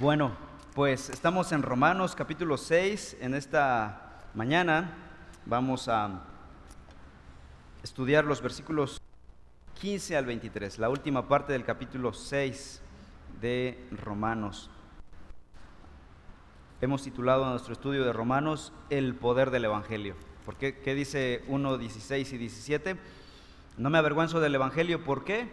Bueno, pues estamos en Romanos capítulo 6. En esta mañana vamos a estudiar los versículos 15 al 23, la última parte del capítulo 6 de Romanos. Hemos titulado nuestro estudio de Romanos El poder del Evangelio. ¿Por qué? ¿Qué dice 1, 16 y 17? No me avergüenzo del Evangelio. ¿Por qué?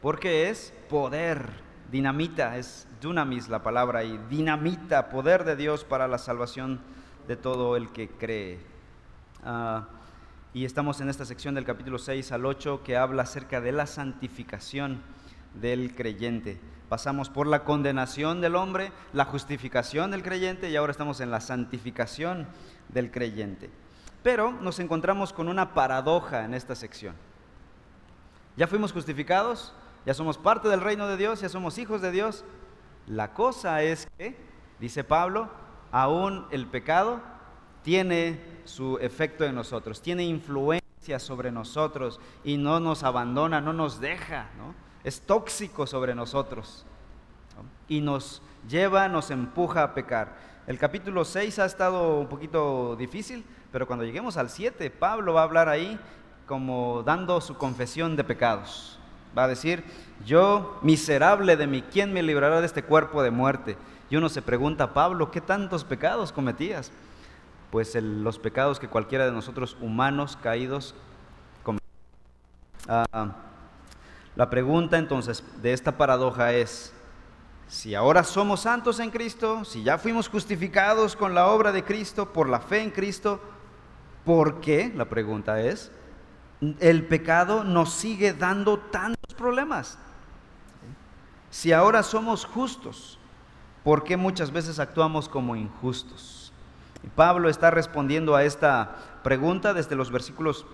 Porque es poder dinamita, es dunamis la palabra y dinamita, poder de Dios para la salvación de todo el que cree. Ah, y estamos en esta sección del capítulo 6 al 8 que habla acerca de la santificación del creyente. Pasamos por la condenación del hombre, la justificación del creyente y ahora estamos en la santificación del creyente. Pero nos encontramos con una paradoja en esta sección. Ya fuimos justificados, ya somos parte del reino de Dios, ya somos hijos de Dios. La cosa es que, dice Pablo, aún el pecado tiene su efecto en nosotros, tiene influencia sobre nosotros y no nos abandona, no nos deja, es tóxico sobre nosotros y nos lleva, nos empuja a pecar. El capítulo 6 ha estado un poquito difícil, pero cuando lleguemos al 7, Pablo va a hablar ahí como dando su confesión de pecados. Va a decir, yo miserable de mí, ¿quién me librará de este cuerpo de muerte? Y uno se pregunta, Pablo, ¿qué tantos pecados cometías? Pues los pecados que cualquiera de nosotros humanos caídos cometimos. Ah, la pregunta entonces de esta paradoja es, si ahora somos santos en Cristo, si ya fuimos justificados con la obra de Cristo, por la fe en Cristo, ¿por qué? La pregunta es, el pecado nos sigue dando tantos problemas. Si ahora somos justos, ¿por qué muchas veces actuamos como injustos? Y Pablo está respondiendo a esta pregunta desde los versículos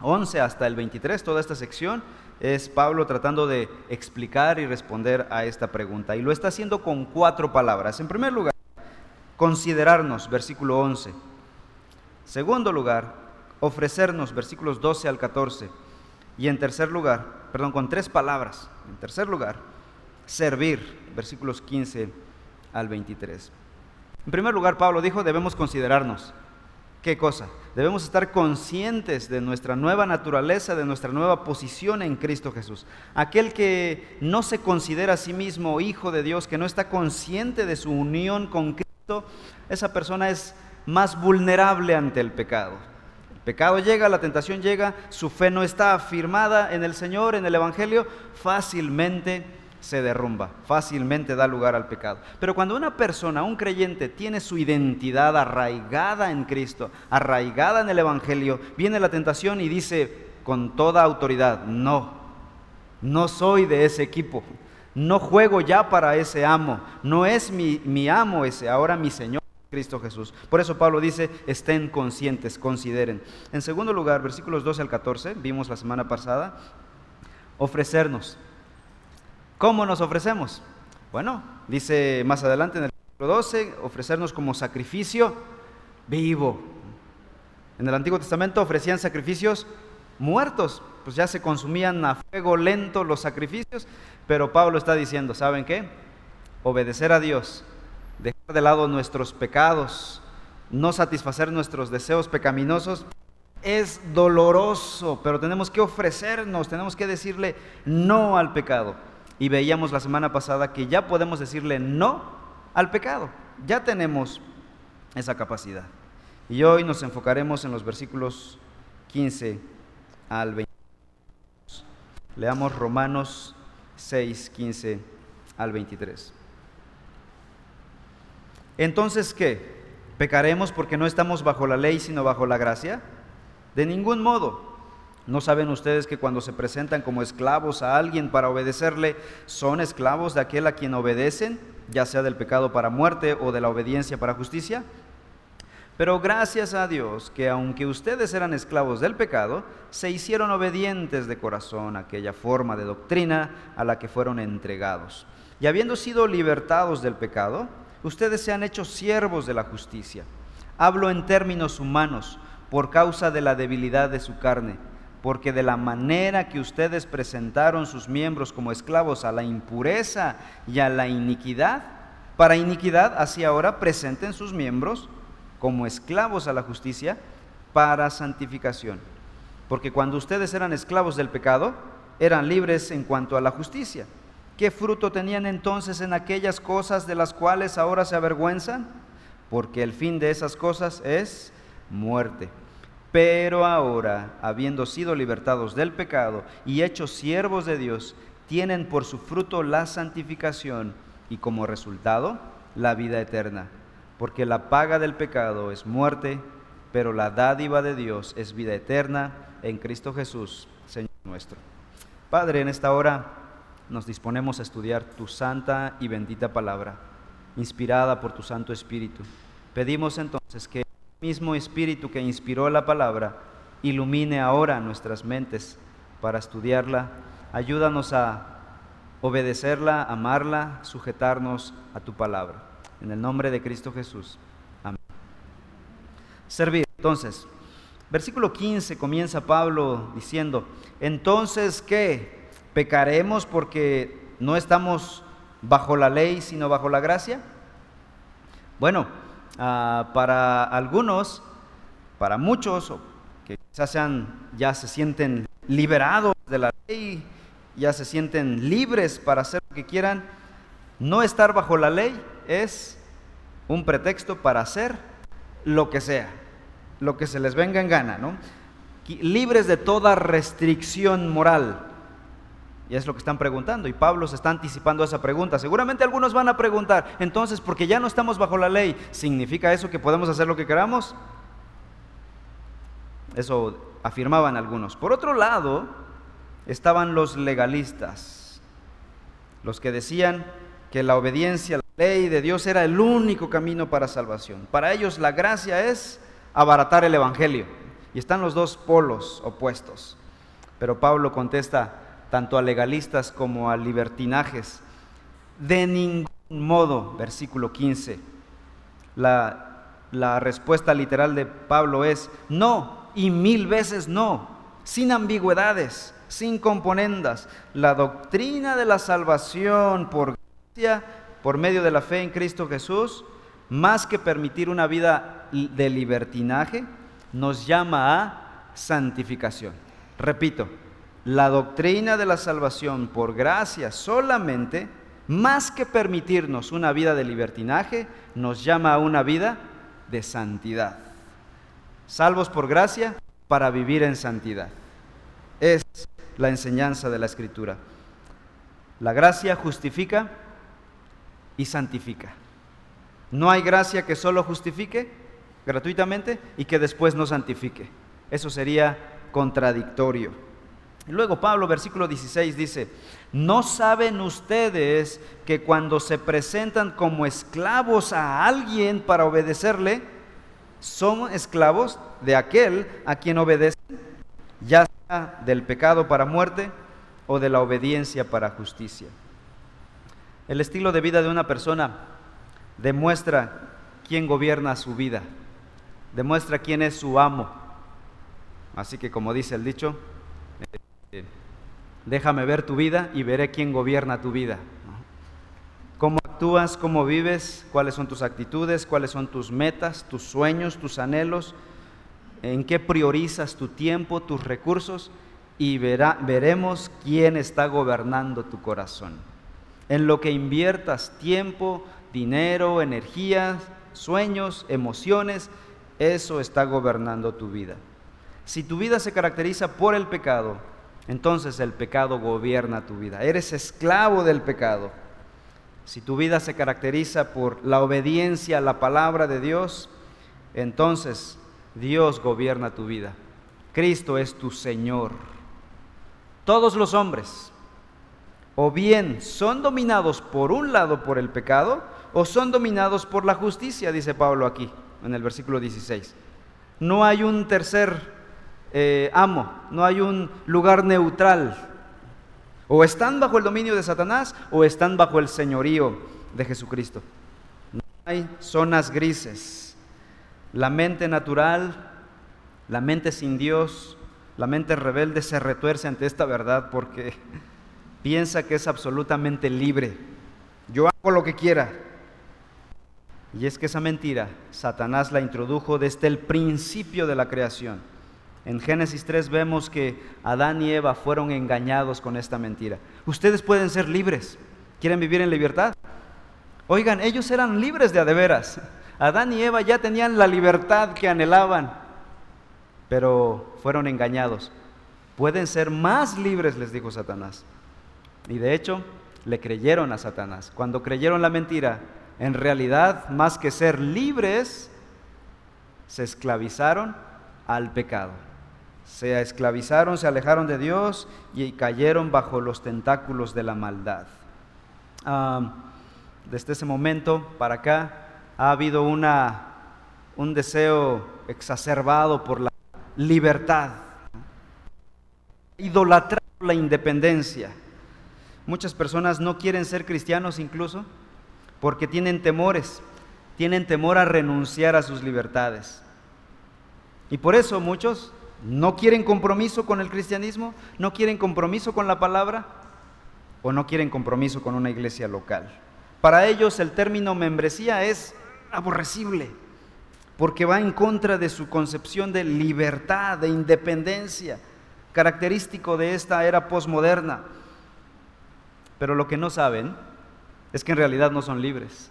11 hasta el 23, toda esta sección es Pablo tratando de explicar y responder a esta pregunta. Y lo está haciendo con cuatro palabras. En primer lugar, considerarnos, versículo 11. Segundo lugar, ofrecernos, versículos 12 al 14. Y en tercer lugar, perdón, con tres palabras. En tercer lugar, servir, versículos 15 al 23. En primer lugar, Pablo dijo, debemos considerarnos. ¿Qué cosa? Debemos estar conscientes de nuestra nueva naturaleza, de nuestra nueva posición en Cristo Jesús. Aquel que no se considera a sí mismo hijo de Dios, que no está consciente de su unión con Cristo, esa persona es más vulnerable ante el pecado pecado llega, la tentación llega, su fe no está afirmada en el Señor, en el Evangelio, fácilmente se derrumba, fácilmente da lugar al pecado. Pero cuando una persona, un creyente, tiene su identidad arraigada en Cristo, arraigada en el Evangelio, viene la tentación y dice con toda autoridad, no, no soy de ese equipo, no juego ya para ese amo, no es mi, mi amo ese, ahora mi Señor. Cristo Jesús. Por eso Pablo dice, estén conscientes, consideren. En segundo lugar, versículos 12 al 14, vimos la semana pasada, ofrecernos. ¿Cómo nos ofrecemos? Bueno, dice más adelante en el versículo 12, ofrecernos como sacrificio vivo. En el Antiguo Testamento ofrecían sacrificios muertos, pues ya se consumían a fuego lento los sacrificios, pero Pablo está diciendo, ¿saben qué? Obedecer a Dios de lado nuestros pecados, no satisfacer nuestros deseos pecaminosos, es doloroso, pero tenemos que ofrecernos, tenemos que decirle no al pecado. Y veíamos la semana pasada que ya podemos decirle no al pecado, ya tenemos esa capacidad. Y hoy nos enfocaremos en los versículos 15 al 20. Leamos Romanos 6, 15 al 23. Entonces, ¿qué? ¿Pecaremos porque no estamos bajo la ley sino bajo la gracia? De ningún modo. ¿No saben ustedes que cuando se presentan como esclavos a alguien para obedecerle, son esclavos de aquel a quien obedecen, ya sea del pecado para muerte o de la obediencia para justicia? Pero gracias a Dios que aunque ustedes eran esclavos del pecado, se hicieron obedientes de corazón a aquella forma de doctrina a la que fueron entregados. Y habiendo sido libertados del pecado, ustedes se han hecho siervos de la justicia. Hablo en términos humanos por causa de la debilidad de su carne, porque de la manera que ustedes presentaron sus miembros como esclavos a la impureza y a la iniquidad, para iniquidad, así ahora presenten sus miembros como esclavos a la justicia para santificación. Porque cuando ustedes eran esclavos del pecado, eran libres en cuanto a la justicia. ¿Qué fruto tenían entonces en aquellas cosas de las cuales ahora se avergüenzan? Porque el fin de esas cosas es muerte. Pero ahora, habiendo sido libertados del pecado y hechos siervos de Dios, tienen por su fruto la santificación y como resultado la vida eterna. Porque la paga del pecado es muerte, pero la dádiva de Dios es vida eterna en Cristo Jesús, Señor nuestro. Padre, en esta hora nos disponemos a estudiar tu santa y bendita palabra, inspirada por tu Santo Espíritu. Pedimos entonces que el mismo Espíritu que inspiró la palabra ilumine ahora nuestras mentes para estudiarla. Ayúdanos a obedecerla, amarla, sujetarnos a tu palabra. En el nombre de Cristo Jesús. Amén. Servir. Entonces, versículo 15 comienza Pablo diciendo, entonces, ¿qué? ¿Pecaremos porque no estamos bajo la ley, sino bajo la gracia? Bueno, ah, para algunos, para muchos, que quizás sean, ya se sienten liberados de la ley, ya se sienten libres para hacer lo que quieran, no estar bajo la ley es un pretexto para hacer lo que sea, lo que se les venga en gana, ¿no? Libres de toda restricción moral. Y es lo que están preguntando. Y Pablo se está anticipando a esa pregunta. Seguramente algunos van a preguntar, entonces, porque ya no estamos bajo la ley, ¿significa eso que podemos hacer lo que queramos? Eso afirmaban algunos. Por otro lado, estaban los legalistas, los que decían que la obediencia a la ley de Dios era el único camino para salvación. Para ellos la gracia es abaratar el Evangelio. Y están los dos polos opuestos. Pero Pablo contesta tanto a legalistas como a libertinajes. De ningún modo, versículo 15. La, la respuesta literal de Pablo es no y mil veces no, sin ambigüedades sin componendas. La doctrina de la salvación por gracia, por medio de la fe en Cristo Jesús, más que permitir una vida de libertinaje, nos llama a santificación. Repito, la doctrina de la salvación por gracia solamente, más que permitirnos una vida de libertinaje, nos llama a una vida de santidad. Salvos por gracia para vivir en santidad. Es la enseñanza de la Escritura. La gracia justifica y santifica. No hay gracia que solo justifique gratuitamente y que después no santifique. Eso sería contradictorio. Luego Pablo, versículo 16, dice, ¿no saben ustedes que cuando se presentan como esclavos a alguien para obedecerle, son esclavos de aquel a quien obedecen? Ya del pecado para muerte o de la obediencia para justicia. El estilo de vida de una persona demuestra quién gobierna su vida, demuestra quién es su amo. Así que como dice el dicho, déjame ver tu vida y veré quién gobierna tu vida. ¿Cómo actúas? ¿Cómo vives? ¿Cuáles son tus actitudes? ¿Cuáles son tus metas, tus sueños, tus anhelos? en qué priorizas tu tiempo, tus recursos y veremos quién está gobernando tu corazón. En lo que inviertas tiempo, dinero, energía, sueños, emociones, eso está gobernando tu vida. Si tu vida se caracteriza por el pecado, entonces el pecado gobierna tu vida. Eres esclavo del pecado. Si tu vida se caracteriza por la obediencia a la palabra de Dios, entonces Dios gobierna tu vida. Cristo es tu Señor. Todos los hombres o bien son dominados por un lado por el pecado o son dominados por la justicia, dice Pablo aquí en el versículo 16. No hay un tercer eh, amo, no hay un lugar neutral. O están bajo el dominio de Satanás o están bajo el señorío de Jesucristo. No hay zonas grises. La mente natural, la mente sin Dios, la mente rebelde se retuerce ante esta verdad porque piensa que es absolutamente libre. Yo hago lo que quiera. Y es que esa mentira Satanás la introdujo desde el principio de la creación. En Génesis 3 vemos que Adán y Eva fueron engañados con esta mentira. Ustedes pueden ser libres. ¿Quieren vivir en libertad? Oigan, ellos eran libres de a de veras. Adán y Eva ya tenían la libertad que anhelaban, pero fueron engañados. Pueden ser más libres, les dijo Satanás. Y de hecho, le creyeron a Satanás. Cuando creyeron la mentira, en realidad, más que ser libres, se esclavizaron al pecado. Se esclavizaron, se alejaron de Dios y cayeron bajo los tentáculos de la maldad. desde ese momento para acá ha habido una, un deseo exacerbado por la libertad, idolatrado la independencia. Muchas personas no quieren ser cristianos incluso porque tienen temores, tienen temor a renunciar a sus libertades. Y por eso muchos no quieren compromiso con el cristianismo, no quieren compromiso con la palabra o no quieren compromiso con una iglesia local. Para ellos el término membresía es aborrecible, porque va en contra de su concepción de libertad, de independencia, característico de esta era posmoderna. Pero lo que no saben es que en realidad no son libres.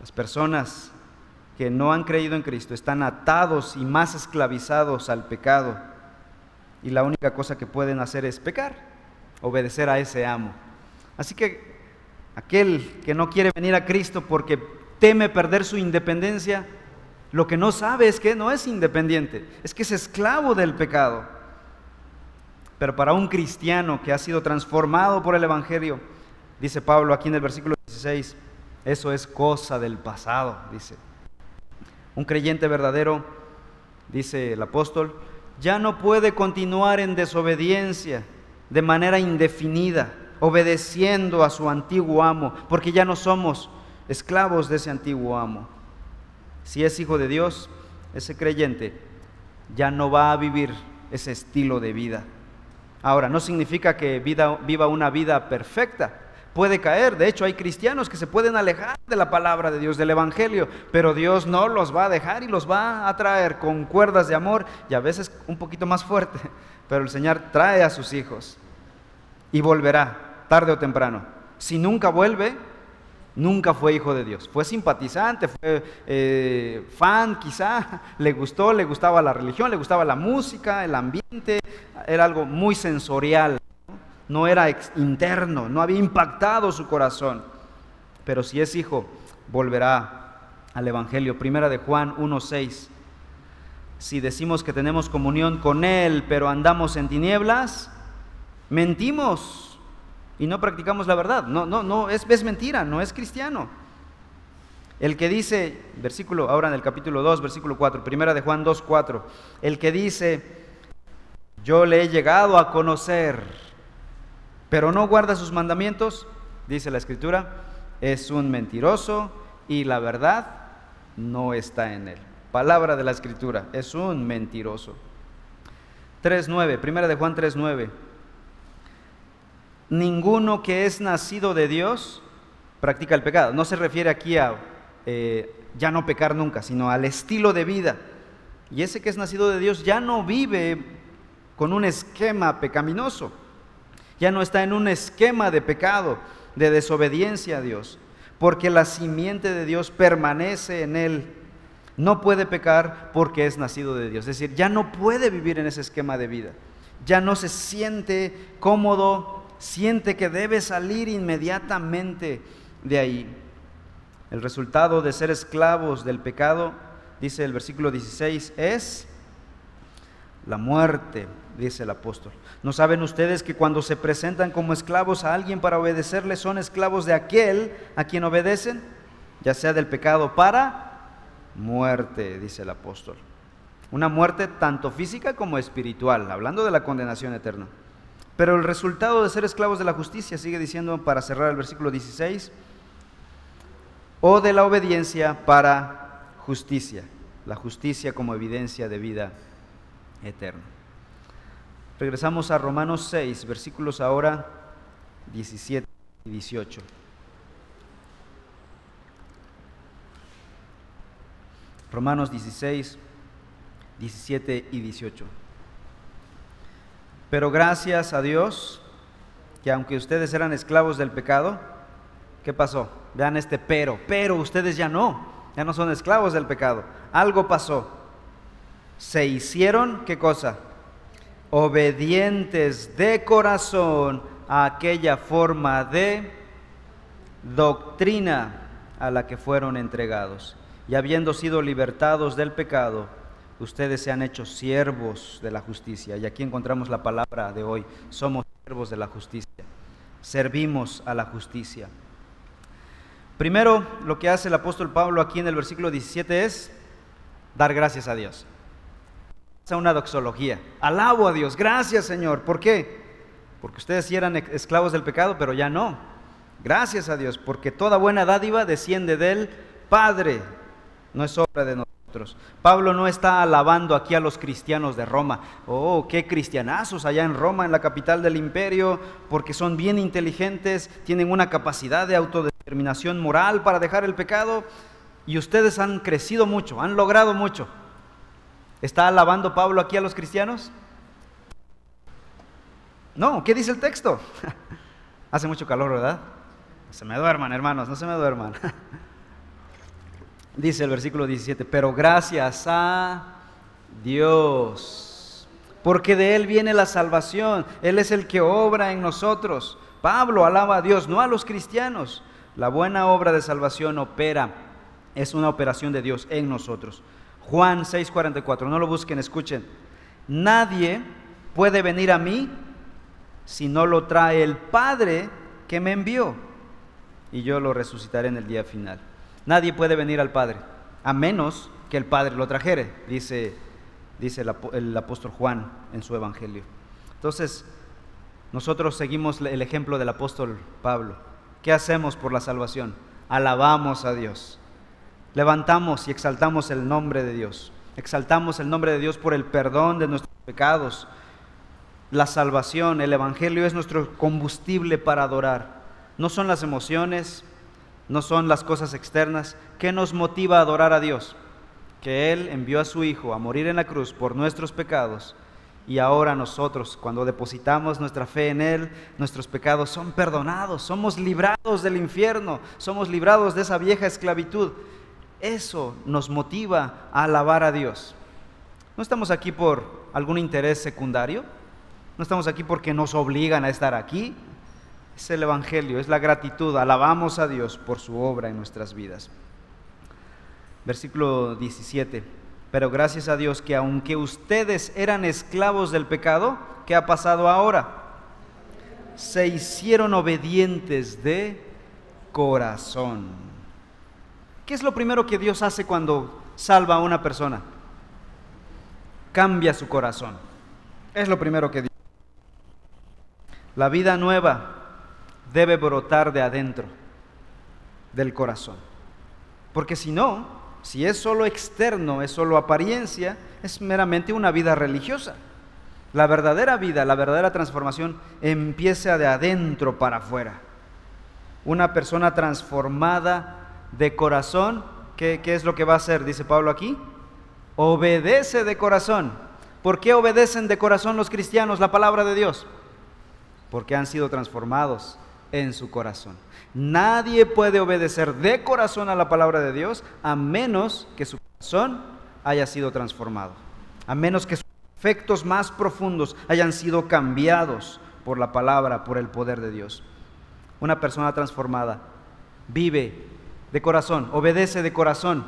Las personas que no han creído en Cristo están atados y más esclavizados al pecado. Y la única cosa que pueden hacer es pecar, obedecer a ese amo. Así que aquel que no quiere venir a Cristo porque teme perder su independencia, lo que no sabe es que no es independiente, es que es esclavo del pecado. Pero para un cristiano que ha sido transformado por el Evangelio, Dice Pablo aquí en el versículo 16, eso es cosa del pasado, dice. Un creyente verdadero, dice el apóstol, ya no puede continuar en desobediencia de manera indefinida, obedeciendo a su antiguo amo, porque ya no somos esclavos de ese antiguo amo. Si es hijo de Dios, ese creyente ya no va a vivir ese estilo de vida. Ahora, no significa que vida, viva una vida perfecta, puede caer. De hecho, hay cristianos que se pueden alejar de la palabra de Dios, del Evangelio, pero Dios no los va a dejar y los va a traer con cuerdas de amor y a veces un poquito más fuerte. Pero el Señor trae a sus hijos y volverá, tarde o temprano. Si nunca vuelve, nunca fue hijo de Dios. Fue simpatizante, fue eh, fan quizá, le gustó, le gustaba la religión, le gustaba la música, el ambiente, era algo muy sensorial no era interno, no había impactado su corazón. Pero si es hijo, volverá al Evangelio. Primera de Juan 1.6. Si decimos que tenemos comunión con Él, pero andamos en tinieblas, mentimos y no practicamos la verdad. No, no, no, es, es mentira, no es cristiano. El que dice, versículo, ahora en el capítulo 2, versículo 4, primera de Juan 2, 4, el que dice, yo le he llegado a conocer, pero no guarda sus mandamientos, dice la escritura, es un mentiroso y la verdad no está en él. Palabra de la escritura, es un mentiroso. 3.9, primera de Juan 3.9. Ninguno que es nacido de Dios practica el pecado. No se refiere aquí a eh, ya no pecar nunca, sino al estilo de vida. Y ese que es nacido de Dios ya no vive con un esquema pecaminoso ya no está en un esquema de pecado, de desobediencia a Dios, porque la simiente de Dios permanece en él. No puede pecar porque es nacido de Dios. Es decir, ya no puede vivir en ese esquema de vida. Ya no se siente cómodo, siente que debe salir inmediatamente de ahí. El resultado de ser esclavos del pecado, dice el versículo 16, es la muerte, dice el apóstol. ¿No saben ustedes que cuando se presentan como esclavos a alguien para obedecerle, son esclavos de aquel a quien obedecen? Ya sea del pecado para muerte, dice el apóstol. Una muerte tanto física como espiritual, hablando de la condenación eterna. Pero el resultado de ser esclavos de la justicia, sigue diciendo para cerrar el versículo 16, o de la obediencia para justicia, la justicia como evidencia de vida eterno. Regresamos a Romanos 6, versículos ahora 17 y 18. Romanos 16, 17 y 18. Pero gracias a Dios que aunque ustedes eran esclavos del pecado, ¿qué pasó? Vean este pero, pero ustedes ya no, ya no son esclavos del pecado. Algo pasó. Se hicieron, ¿qué cosa? Obedientes de corazón a aquella forma de doctrina a la que fueron entregados y habiendo sido libertados del pecado, ustedes se han hecho siervos de la justicia. Y aquí encontramos la palabra de hoy, somos siervos de la justicia, servimos a la justicia. Primero, lo que hace el apóstol Pablo aquí en el versículo 17 es dar gracias a Dios. Es una doxología. Alabo a Dios, gracias Señor. ¿Por qué? Porque ustedes sí eran esclavos del pecado, pero ya no. Gracias a Dios, porque toda buena dádiva desciende del Padre no es obra de nosotros. Pablo no está alabando aquí a los cristianos de Roma. Oh, qué cristianazos allá en Roma, en la capital del imperio, porque son bien inteligentes, tienen una capacidad de autodeterminación moral para dejar el pecado y ustedes han crecido mucho, han logrado mucho. ¿Está alabando Pablo aquí a los cristianos? No, ¿qué dice el texto? Hace mucho calor, ¿verdad? No se me duerman, hermanos, no se me duerman. Dice el versículo 17, pero gracias a Dios, porque de Él viene la salvación, Él es el que obra en nosotros. Pablo alaba a Dios, no a los cristianos. La buena obra de salvación opera, es una operación de Dios en nosotros. Juan 6:44, no lo busquen, escuchen. Nadie puede venir a mí si no lo trae el Padre que me envió, y yo lo resucitaré en el día final. Nadie puede venir al Padre, a menos que el Padre lo trajere, dice, dice el, apóstol Juan en su Evangelio. Entonces, nosotros seguimos el ejemplo del apóstol Pablo. ¿Qué hacemos por la salvación? Alabamos a Dios. Levantamos y exaltamos el nombre de Dios. Exaltamos el nombre de Dios por el perdón de nuestros pecados. La salvación, el Evangelio es nuestro combustible para adorar. No son las emociones, no son las cosas externas. ¿Qué nos motiva a adorar a Dios? Que Él envió a su Hijo a morir en la cruz por nuestros pecados y ahora nosotros, cuando depositamos nuestra fe en Él, nuestros pecados son perdonados, somos librados del infierno, somos librados de esa vieja esclavitud. Eso nos motiva a alabar a Dios. No estamos aquí por algún interés secundario, no estamos aquí porque nos obligan a estar aquí, es el Evangelio, es la gratitud. Alabamos a Dios por su obra en nuestras vidas. Versículo 17. Pero gracias a Dios que aunque ustedes eran esclavos del pecado, ¿qué ha pasado ahora? Se hicieron obedientes de corazón. ¿Qué es lo primero que Dios hace cuando salva a una persona? Cambia su corazón. Es lo primero que Dios. La vida nueva debe brotar de adentro, del corazón. Porque si no, si es solo externo, es solo apariencia, es meramente una vida religiosa. La verdadera vida, la verdadera transformación empieza de adentro para afuera. Una persona transformada de corazón, ¿qué, ¿qué, es lo que va a hacer? Dice Pablo aquí. Obedece de corazón. ¿Por qué obedecen de corazón los cristianos la palabra de Dios? Porque han sido transformados en su corazón. Nadie puede obedecer de corazón a la palabra de Dios a menos que su corazón haya sido transformado, a menos que sus efectos más profundos hayan sido cambiados por la palabra, por el poder de Dios. Una persona transformada vive de corazón, obedece de corazón,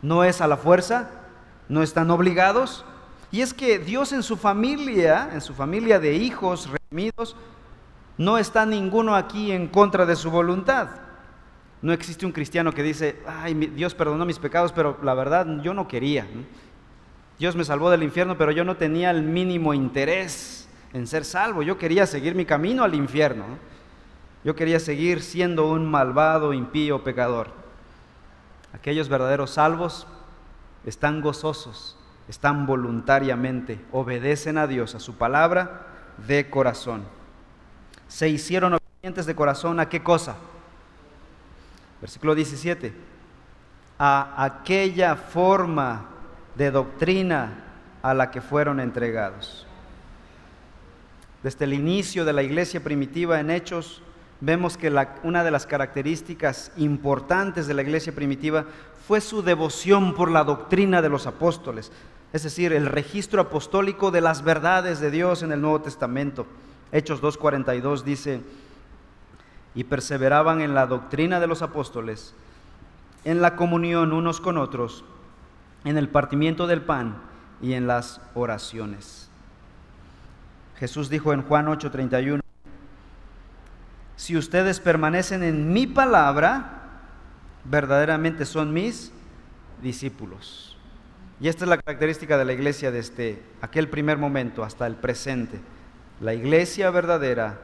no es a la fuerza, no están obligados. Y es que Dios en su familia, en su familia de hijos redimidos, no está ninguno aquí en contra de su voluntad. No existe un cristiano que dice, ay, Dios perdonó mis pecados, pero la verdad yo no quería. Dios me salvó del infierno, pero yo no tenía el mínimo interés en ser salvo. Yo quería seguir mi camino al infierno. Yo quería seguir siendo un malvado, impío, pecador. Aquellos verdaderos salvos están gozosos, están voluntariamente, obedecen a Dios, a su palabra de corazón se hicieron obedientes de corazón a qué cosa? Versículo 17. a aquella forma de doctrina a la que fueron entregados. Desde el inicio de la iglesia primitiva en Hechos, vemos que una de las características importantes de la iglesia primitiva fue su devoción por la doctrina de los apóstoles, es decir, el registro apostólico de las verdades de Dios en el Nuevo Testamento. Hechos 2.42 dice, y perseveraban en la doctrina de los apóstoles, en la comunión unos con otros, en el partimiento del pan y en las oraciones. Jesús dijo en Juan 8:31, si ustedes permanecen en mi palabra, verdaderamente son mis discípulos. Y esta es la característica de la iglesia desde aquel primer momento hasta el presente. La iglesia verdadera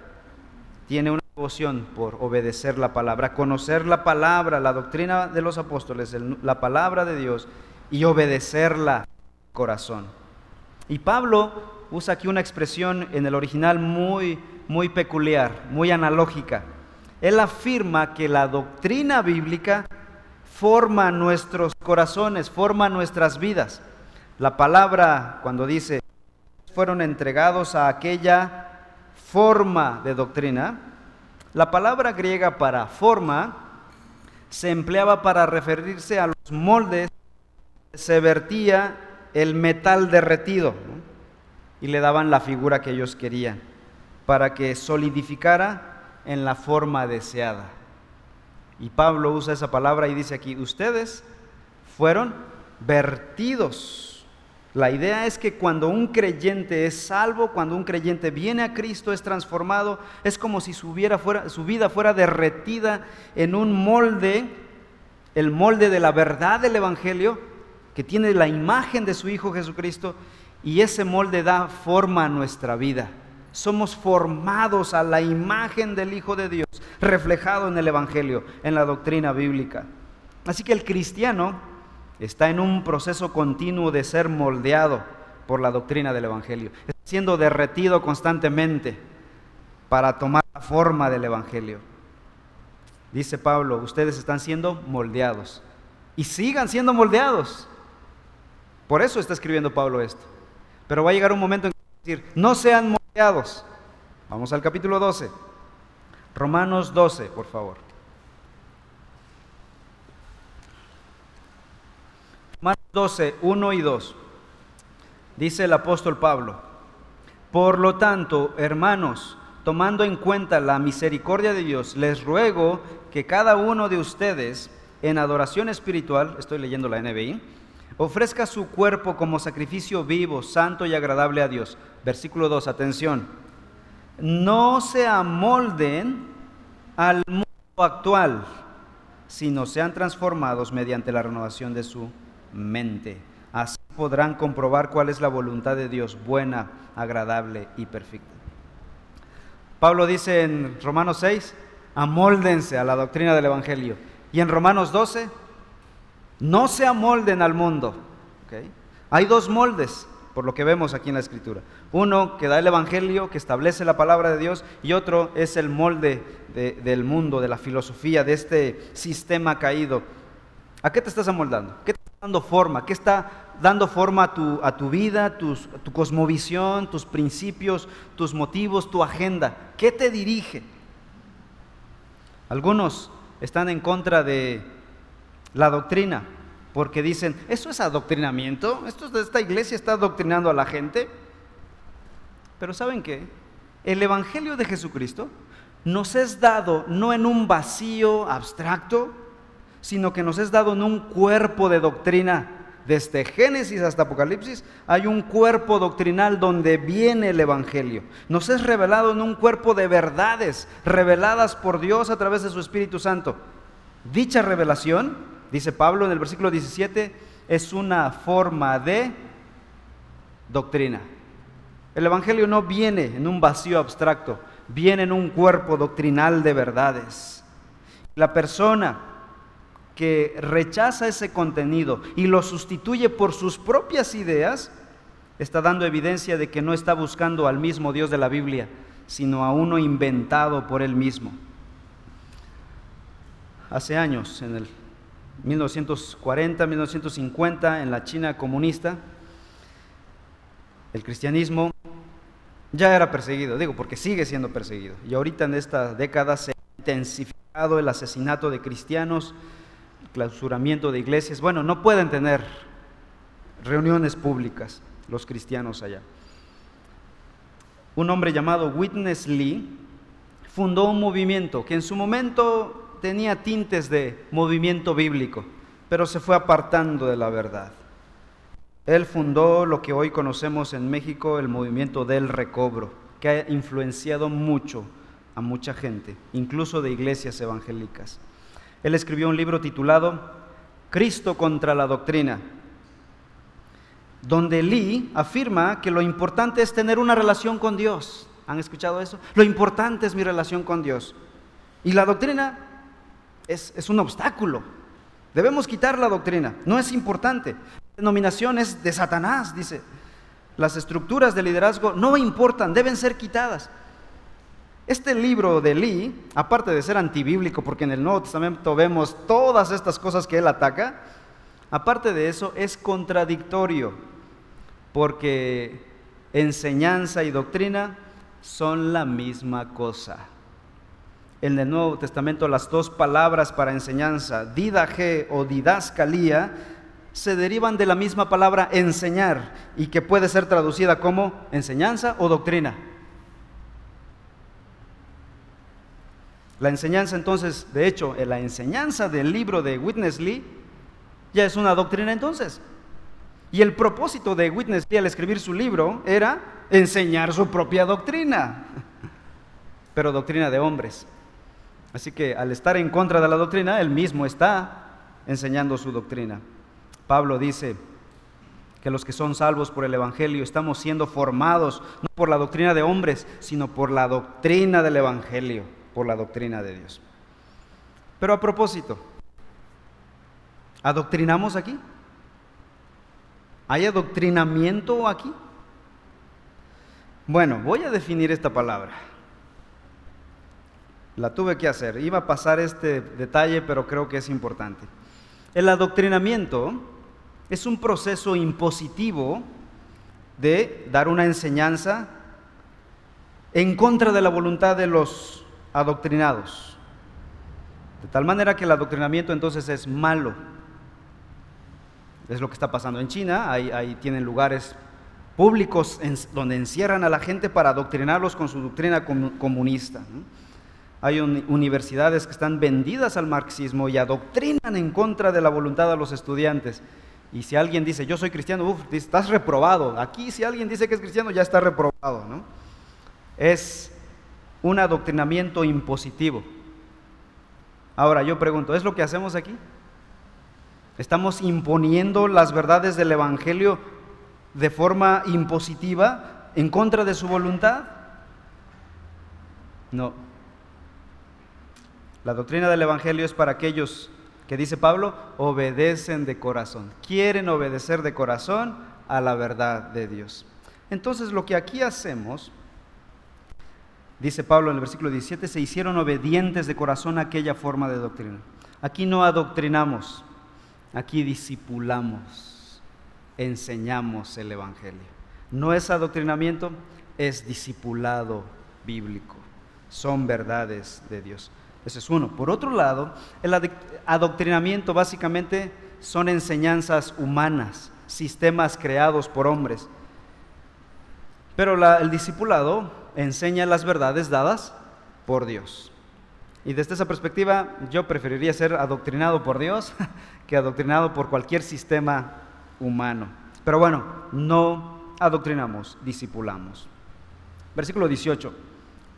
tiene una devoción por obedecer la palabra, conocer la palabra, la doctrina de los apóstoles, la palabra de Dios y obedecerla corazón. Y Pablo usa aquí una expresión en el original muy, muy peculiar, muy analógica. Él afirma que la doctrina bíblica forma nuestros corazones, forma nuestras vidas. La palabra, cuando dice, fueron entregados a aquella forma de doctrina, la palabra griega para forma se empleaba para referirse a los moldes se vertía el metal derretido y le daban la figura que ellos querían para que solidificara en la forma deseada. Y Pablo usa esa palabra y dice aquí, ustedes fueron vertidos la idea es que cuando un creyente es salvo, cuando un creyente viene a Cristo, es transformado, es como si su, fuera, su vida fuera derretida en un molde, el molde de la verdad del Evangelio, que tiene la imagen de su Hijo Jesucristo, y ese molde da forma a nuestra vida. Somos formados a la imagen del Hijo de Dios, reflejado en el Evangelio, en la doctrina bíblica. Así que el cristiano está en un proceso continuo de ser moldeado por la doctrina del Evangelio, está siendo derretido constantemente para tomar la forma del Evangelio. Dice Pablo, ustedes están siendo moldeados y sigan siendo moldeados. Por eso está escribiendo Pablo esto. Pero va a llegar un momento en que decir, no sean moldeados. Vamos al capítulo 12. Romanos 12, por favor. Romanos 12, 1 y 2. Dice el apóstol Pablo, por lo tanto, hermanos, tomando en cuenta la misericordia de Dios, les ruego que cada uno de ustedes, en adoración espiritual, estoy leyendo la NBI, ofrezca su cuerpo como sacrificio vivo, santo y agradable a Dios. Versículo 2, atención. No se amolden al mundo actual, sino sean transformados mediante la renovación de su mente. Así podrán comprobar cuál es la voluntad de Dios, buena, agradable y perfecta. Pablo dice en Romanos 6, amóldense a la doctrina del Evangelio. Y en Romanos 12, no se amolden al mundo. Hay dos moldes, por lo que vemos aquí en la Escritura. Uno que da el Evangelio, que establece la palabra de Dios, y otro es el molde del mundo, de la filosofía, de este sistema caído. ¿A qué te estás amoldando? ¿Qué dando forma? ¿Qué está dando forma a tu, a tu vida, tu cosmovisión, tus principios, tus motivos, tu agenda? ¿Qué te dirige? Algunos están en contra de la doctrina porque dicen, ¿eso es adoctrinamiento? ¿Esto, ¿Esta iglesia está adoctrinando a la gente? Pero ¿saben qué? El Evangelio de Jesucristo nos es dado no en un vacío abstracto, sino que nos es dado en un cuerpo de doctrina. Desde Génesis hasta Apocalipsis hay un cuerpo doctrinal donde viene el Evangelio. Nos es revelado en un cuerpo de verdades reveladas por Dios a través de su Espíritu Santo. Dicha revelación, dice Pablo en el versículo 17, es una forma de doctrina. El Evangelio no viene en un vacío abstracto, viene en un cuerpo doctrinal de verdades. La persona que rechaza ese contenido y lo sustituye por sus propias ideas, está dando evidencia de que no está buscando al mismo Dios de la Biblia, sino a uno inventado por él mismo. Hace años, en el 1940, 1950, en la China comunista, el cristianismo ya era perseguido, digo, porque sigue siendo perseguido. Y ahorita en esta década se ha intensificado el asesinato de cristianos, el clausuramiento de iglesias. Bueno, no pueden tener reuniones públicas los cristianos allá. Un hombre llamado Witness Lee fundó un movimiento que en su momento tenía tintes de movimiento bíblico, pero se fue apartando de la verdad. Él fundó lo que hoy conocemos en México el movimiento del recobro, que ha influenciado mucho a mucha gente, incluso de iglesias evangélicas. Él escribió un libro titulado Cristo contra la doctrina, donde Lee afirma que lo importante es tener una relación con Dios. ¿Han escuchado eso? Lo importante es mi relación con Dios. Y la doctrina es, es un obstáculo. Debemos quitar la doctrina. No es importante. La denominación es de Satanás, dice. Las estructuras de liderazgo no importan, deben ser quitadas. Este libro de Lee, aparte de ser antibíblico, porque en el Nuevo Testamento vemos todas estas cosas que él ataca, aparte de eso es contradictorio porque enseñanza y doctrina son la misma cosa. En el Nuevo Testamento las dos palabras para enseñanza, didaje o didascalía, se derivan de la misma palabra enseñar y que puede ser traducida como enseñanza o doctrina. La enseñanza entonces, de hecho, la enseñanza del libro de Witness Lee ya es una doctrina entonces. Y el propósito de Witness Lee al escribir su libro era enseñar su propia doctrina, pero doctrina de hombres. Así que al estar en contra de la doctrina, él mismo está enseñando su doctrina. Pablo dice que los que son salvos por el Evangelio estamos siendo formados no por la doctrina de hombres, sino por la doctrina del Evangelio, por la doctrina de Dios. Pero a propósito, ¿adoctrinamos aquí? ¿Hay adoctrinamiento aquí? Bueno, voy a definir esta palabra. La tuve que hacer. Iba a pasar este detalle, pero creo que es importante. El adoctrinamiento es un proceso impositivo de dar una enseñanza en contra de la voluntad de los adoctrinados. De tal manera que el adoctrinamiento entonces es malo. Es lo que está pasando en China. Ahí, tienen lugares públicos donde encierran a la gente para adoctrinarlos con su doctrina comunista. Hay universidades que están vendidas al marxismo y adoctrinan en contra de la voluntad de los estudiantes. Y si alguien dice, yo soy cristiano, uf, estás reprobado. Aquí si alguien dice que es cristiano, ya está reprobado. ¿no? Es un adoctrinamiento impositivo. Ahora yo pregunto, ¿es lo que hacemos aquí? Estamos imponiendo las verdades del Evangelio de forma impositiva en contra de su voluntad. No. La doctrina del Evangelio es para aquellos que, dice Pablo, obedecen de corazón. Quieren obedecer de corazón a la verdad de Dios. Entonces lo que aquí hacemos, dice Pablo en el versículo 17, se hicieron obedientes de corazón a aquella forma de doctrina. Aquí no adoctrinamos, Aquí discipulamos, enseñamos el Evangelio. No es adoctrinamiento, es discipulado bíblico. Son verdades de Dios. Ese es uno. Por otro lado, el adoctrinamiento básicamente son enseñanzas humanas, sistemas creados por hombres. Pero el discipulado enseña las verdades dadas por Dios. Y desde esa perspectiva, yo preferiría ser adoctrinado por Dios que adoctrinado por cualquier sistema humano. Pero bueno, no adoctrinamos, discipulamos. Versículo 18,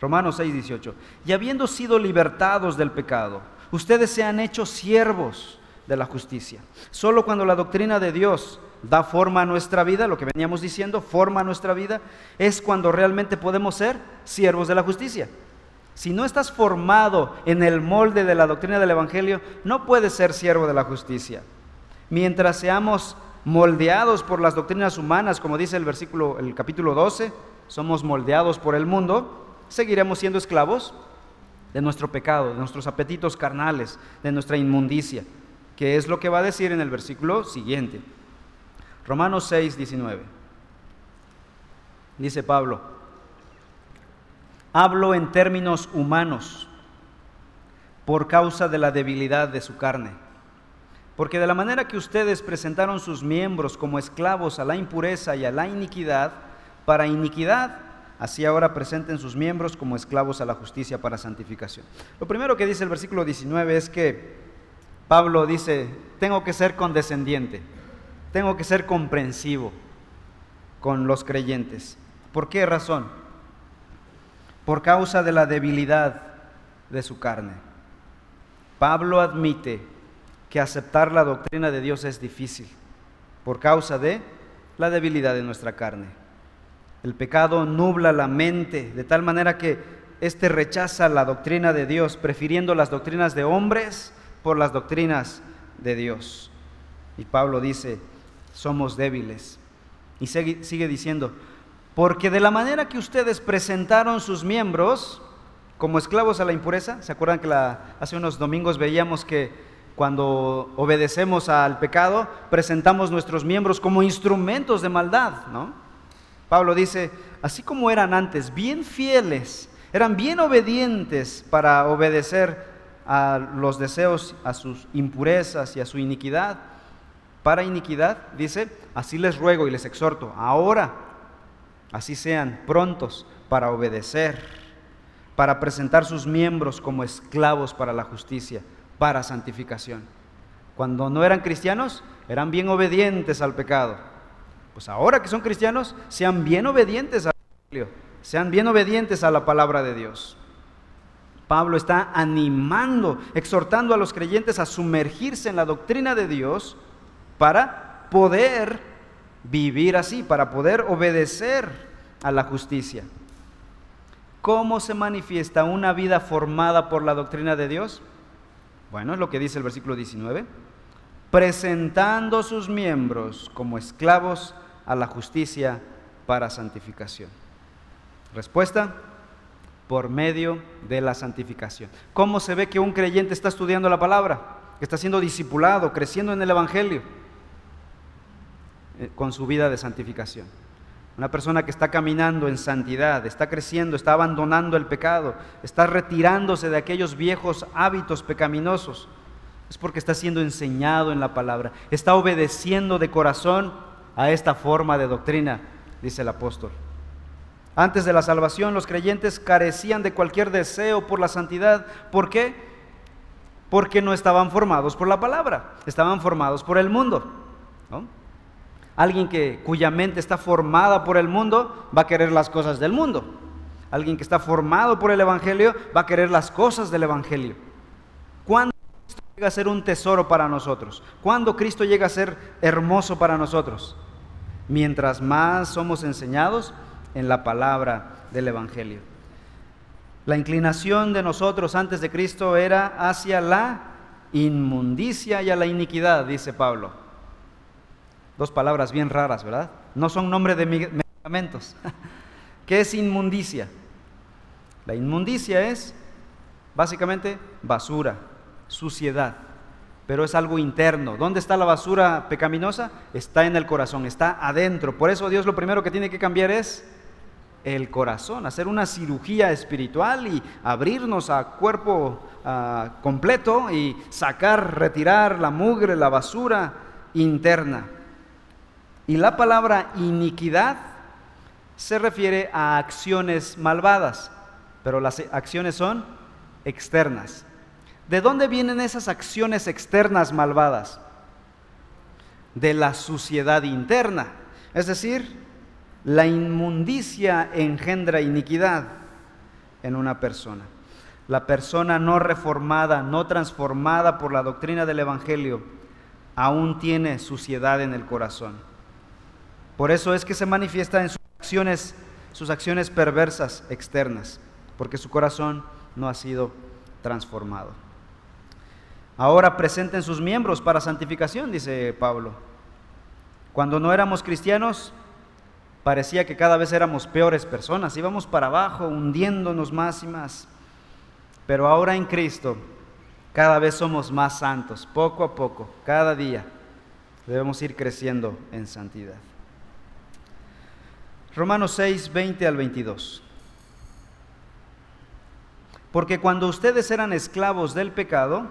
Romanos 6, 18. Y habiendo sido libertados del pecado, ustedes se han hecho siervos de la justicia. Solo cuando la doctrina de Dios da forma a nuestra vida, lo que veníamos diciendo, forma a nuestra vida, es cuando realmente podemos ser siervos de la justicia. Si no estás formado en el molde de la doctrina del Evangelio, no puedes ser siervo de la justicia. Mientras seamos moldeados por las doctrinas humanas, como dice el versículo, el capítulo 12, somos moldeados por el mundo, seguiremos siendo esclavos de nuestro pecado, de nuestros apetitos carnales, de nuestra inmundicia. que es lo que va a decir en el versículo siguiente. Romanos 6, 19. Dice Pablo, hablo en términos humanos por causa de la debilidad de su carne. Porque de la manera que ustedes presentaron sus miembros como esclavos a la impureza y a la iniquidad, para iniquidad, así ahora presenten sus miembros como esclavos a la justicia para santificación. Lo primero que dice el versículo 19 es que Pablo dice, tengo que ser condescendiente, tengo que ser comprensivo con los creyentes. ¿Por qué razón? Por causa de la debilidad de su carne. Pablo admite que aceptar la doctrina de Dios es difícil por causa de la debilidad de nuestra carne. El pecado nubla la mente de tal manera que éste rechaza la doctrina de Dios, prefiriendo las doctrinas de hombres por las doctrinas de Dios. Y Pablo dice, somos débiles. Y sigue, diciendo, porque de la manera que ustedes presentaron sus miembros como esclavos a la impureza, ¿se acuerdan que hace unos domingos veíamos que cuando obedecemos al pecado, presentamos nuestros miembros como instrumentos de maldad, ¿no? Pablo dice, así como eran antes, bien fieles, eran bien obedientes para obedecer a los deseos, a sus impurezas y a su iniquidad. Para iniquidad, dice, así les ruego y les exhorto, ahora, así sean prontos para obedecer, para presentar sus miembros como esclavos para la justicia, para santificación. Cuando no eran cristianos, eran bien obedientes al pecado. Pues ahora que son cristianos, sean bien obedientes al Evangelio, sean bien obedientes a la palabra de Dios. Pablo está animando, exhortando a los creyentes a sumergirse en la doctrina de Dios para poder vivir así, para poder obedecer a la justicia. ¿Cómo se manifiesta una vida formada por la doctrina de Dios? Bueno, es lo que dice el versículo 19. Presentando sus miembros como esclavos a la justicia para santificación. Respuesta, por medio de la santificación. ¿Cómo se ve que un creyente está estudiando la palabra? Que está siendo discipulado, creciendo en el Evangelio eh, con su vida de santificación. Una persona que está caminando en santidad, está creciendo, está abandonando el pecado, está retirándose de aquellos viejos hábitos pecaminosos. Es porque está siendo enseñado en la palabra, está obedeciendo de corazón a esta forma de doctrina, dice el apóstol. Antes de la salvación los creyentes carecían de cualquier deseo por la santidad. ¿Por qué? Porque no estaban formados por la palabra, estaban formados por el mundo. Alguien que, cuya mente está formada por el mundo va a querer las cosas del mundo. Alguien que está formado por el Evangelio va a querer las cosas del Evangelio. ¿Cuándo Cristo llega a ser un tesoro para nosotros? ¿Cuándo Cristo llega a ser hermoso para nosotros? Mientras más somos enseñados, en la palabra del Evangelio. La inclinación de nosotros antes de Cristo era hacia la inmundicia y a la iniquidad, dice Pablo. Dos palabras bien raras, ¿verdad? No son nombre de medicamentos. ¿Qué es inmundicia? La inmundicia es básicamente basura, suciedad, pero es algo interno. ¿Dónde está la basura pecaminosa? Está en el corazón, está adentro. Por eso Dios lo primero que tiene que cambiar es el corazón, hacer una cirugía espiritual y abrirnos a cuerpo completo y sacar, retirar la mugre, la basura interna. Y la palabra iniquidad se refiere a acciones malvadas, pero las acciones son externas. ¿De dónde vienen esas acciones externas malvadas? De la suciedad interna. Es decir, la inmundicia engendra iniquidad en una persona. La persona no reformada, no transformada por la doctrina del Evangelio, aún tiene suciedad en el corazón. Por eso es que se manifiesta en sus acciones, sus acciones perversas externas, porque su corazón no ha sido transformado. Ahora presenten sus miembros para santificación, dice Pablo. Cuando no éramos cristianos, parecía que cada vez éramos peores personas, íbamos para abajo, hundiéndonos más y más. Pero ahora en Cristo Cada vez somos más santos, poco a poco, cada día. Debemos ir creciendo en santidad. Romanos 6, 20 al 22. Porque cuando ustedes eran esclavos del pecado,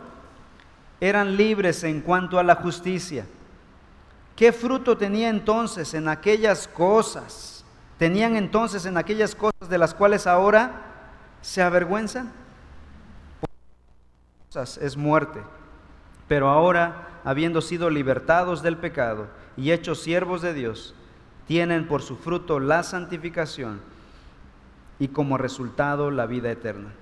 eran libres en cuanto a la justicia. ¿Qué fruto tenía entonces en aquellas cosas? ¿Tenían entonces en aquellas cosas de las cuales ahora se avergüenzan? Es muerte. Pero ahora, habiendo sido libertados del pecado y hechos siervos de Dios, tienen por su fruto la santificación y como resultado la vida eterna.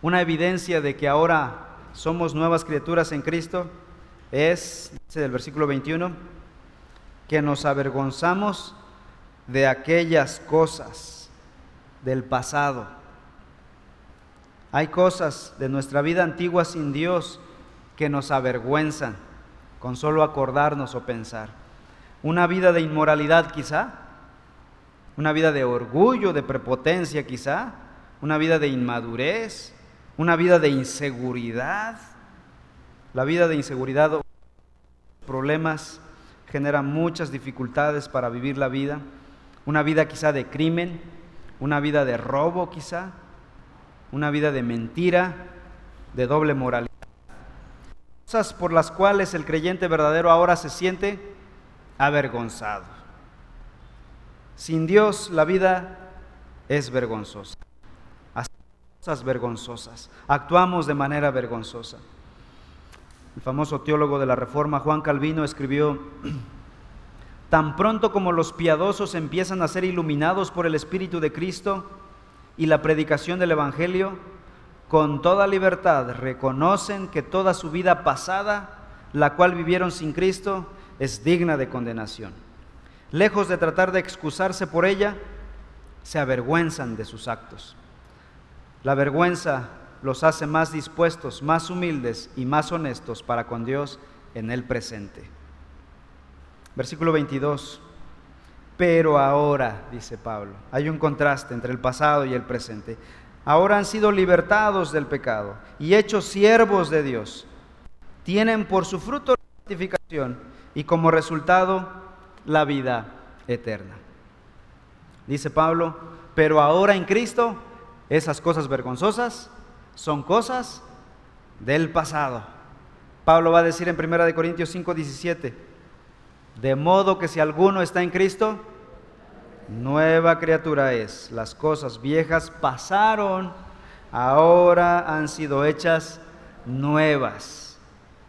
Una evidencia de que ahora somos nuevas criaturas en Cristo es, dice del versículo 21, que nos avergonzamos de aquellas cosas del pasado. Hay cosas de nuestra vida antigua sin Dios que nos avergüenzan con solo acordarnos o pensar. Una vida de inmoralidad quizá, una vida de orgullo, de prepotencia quizá, una vida de inmadurez, una vida de inseguridad. La vida de inseguridad, problemas, genera muchas dificultades para vivir la vida. Una vida quizá de crimen, una vida de robo quizá, una vida de mentira, de doble moralidad. Cosas por las cuales el creyente verdadero ahora se siente avergonzado. Sin Dios la vida es vergonzosa cosas vergonzosas, actuamos de manera vergonzosa. El famoso teólogo de la Reforma, Juan Calvino, escribió, tan pronto como los piadosos empiezan a ser iluminados por el Espíritu de Cristo y la predicación del Evangelio, con toda libertad reconocen que toda su vida pasada, la cual vivieron sin Cristo, es digna de condenación. Lejos de tratar de excusarse por ella, se avergüenzan de sus actos. La vergüenza los hace más dispuestos, más humildes y más honestos para con Dios en el presente. Versículo 22. Pero ahora, dice Pablo, hay un contraste entre el pasado y el presente. Ahora han sido libertados del pecado y hechos siervos de Dios. Tienen por su fruto la santificación y como resultado la vida eterna. Dice Pablo, pero ahora en Cristo esas cosas vergonzosas son cosas del pasado. Pablo va a decir en 1 Corintios 5, 17, de modo que si alguno está en Cristo, nueva criatura es. Las cosas viejas pasaron, ahora han sido hechas nuevas.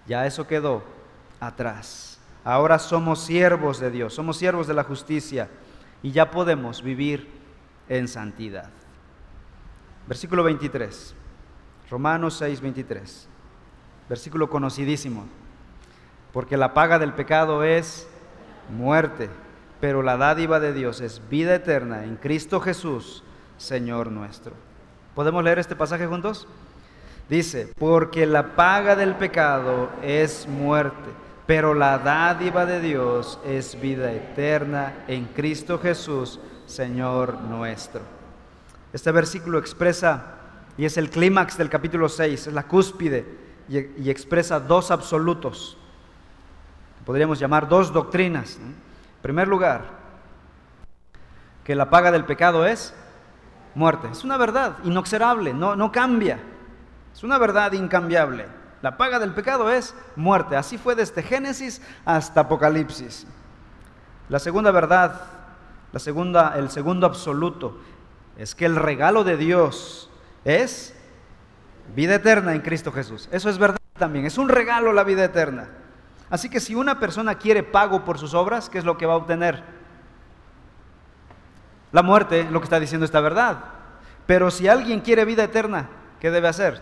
Ya eso quedó atrás. Ahora somos siervos de Dios, somos siervos de la justicia y ya podemos vivir en santidad. Versículo 23. Romanos 6, 23. Versículo conocidísimo. Porque la paga del pecado es muerte, pero la dádiva de Dios es vida eterna en Cristo Jesús, Señor nuestro. ¿Podemos leer este pasaje juntos? Dice, porque la paga del pecado es muerte, pero la dádiva de Dios es vida eterna en Cristo Jesús, Señor nuestro. Este versículo expresa, y es el clímax del capítulo 6, es la cúspide, y, expresa dos absolutos, podríamos llamar dos doctrinas. En primer lugar, que la paga del pecado es muerte. Es una verdad inoxerable, no, no cambia. Es una verdad incambiable. La paga del pecado es muerte. Así fue desde Génesis hasta Apocalipsis. La segunda verdad, la segunda, el segundo absoluto es que el regalo de Dios es vida eterna en Cristo Jesús. Eso es verdad también, es un regalo la vida eterna. Así que si una persona quiere pago por sus obras, ¿qué es lo que va a obtener? La muerte, lo que está diciendo esta verdad. Pero si alguien quiere vida eterna, ¿qué debe hacer?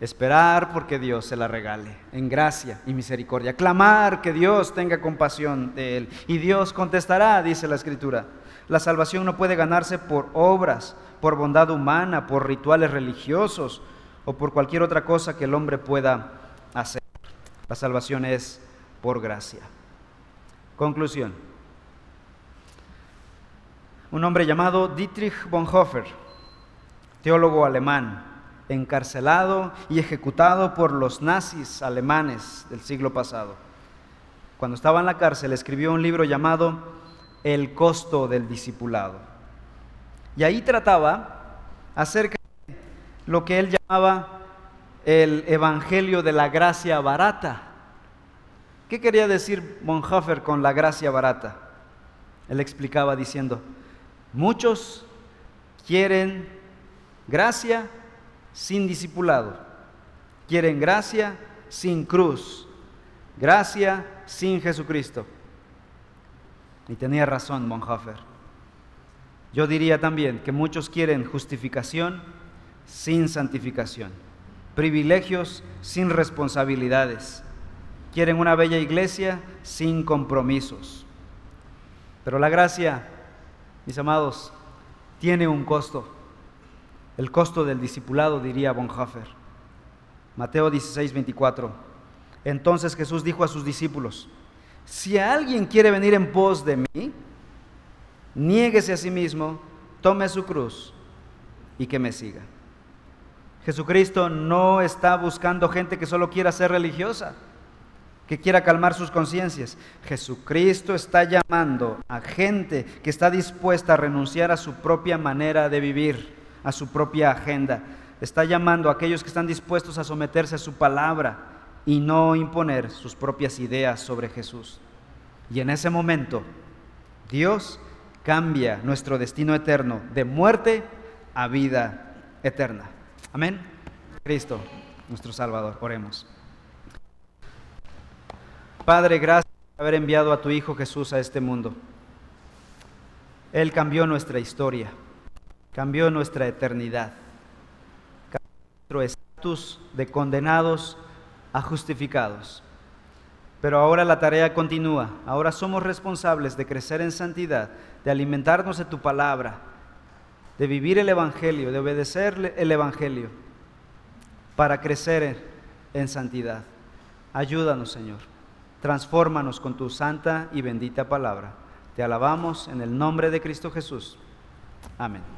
Esperar porque Dios se la regale en gracia y misericordia. Clamar que Dios tenga compasión de él. Y Dios contestará, dice la Escritura. La salvación no puede ganarse por obras, por bondad humana, por rituales religiosos o por cualquier otra cosa que el hombre pueda hacer. La salvación es por gracia. Conclusión. Un hombre llamado Dietrich Bonhoeffer, teólogo alemán, encarcelado y ejecutado por los nazis alemanes del siglo pasado. Cuando estaba en la cárcel escribió un libro llamado El costo del discipulado. Y ahí trataba acerca de lo que él llamaba el evangelio de la gracia barata. ¿Qué quería decir Bonhoeffer con la gracia barata? Él explicaba diciendo, muchos quieren gracia sin discipulado, quieren gracia sin cruz, gracia sin Jesucristo. Y tenía razón Bonhoeffer. Yo diría también que muchos quieren justificación sin santificación, privilegios sin responsabilidades, quieren una bella iglesia sin compromisos. Pero la gracia, mis amados, tiene un costo. El costo del discipulado, diría Bonhoeffer. Mateo 16, 24. Entonces Jesús dijo a sus discípulos, si alguien quiere venir en pos de mí, niéguese a sí mismo, tome su cruz y que me siga. Jesucristo no está buscando gente que solo quiera ser religiosa, que quiera calmar sus conciencias. Jesucristo está llamando a gente que está dispuesta a renunciar a su propia manera de vivir, a su propia agenda. Está llamando a aquellos que están dispuestos a someterse a su palabra y no imponer sus propias ideas sobre Jesús. Y en ese momento, Dios cambia nuestro destino eterno de muerte a vida eterna. Amén. Cristo, nuestro Salvador. Oremos. Padre, gracias por haber enviado a tu Hijo Jesús a este mundo. Él cambió nuestra historia, cambió nuestra eternidad, cambió nuestro estatus de condenados a justificados. Pero ahora la tarea continúa. Ahora somos responsables de crecer en santidad, de alimentarnos de tu palabra, de vivir el Evangelio, de obedecer el Evangelio, para crecer en, santidad. Ayúdanos, Señor. Transfórmanos con tu santa y bendita palabra. Te alabamos en el nombre de Cristo Jesús. Amén.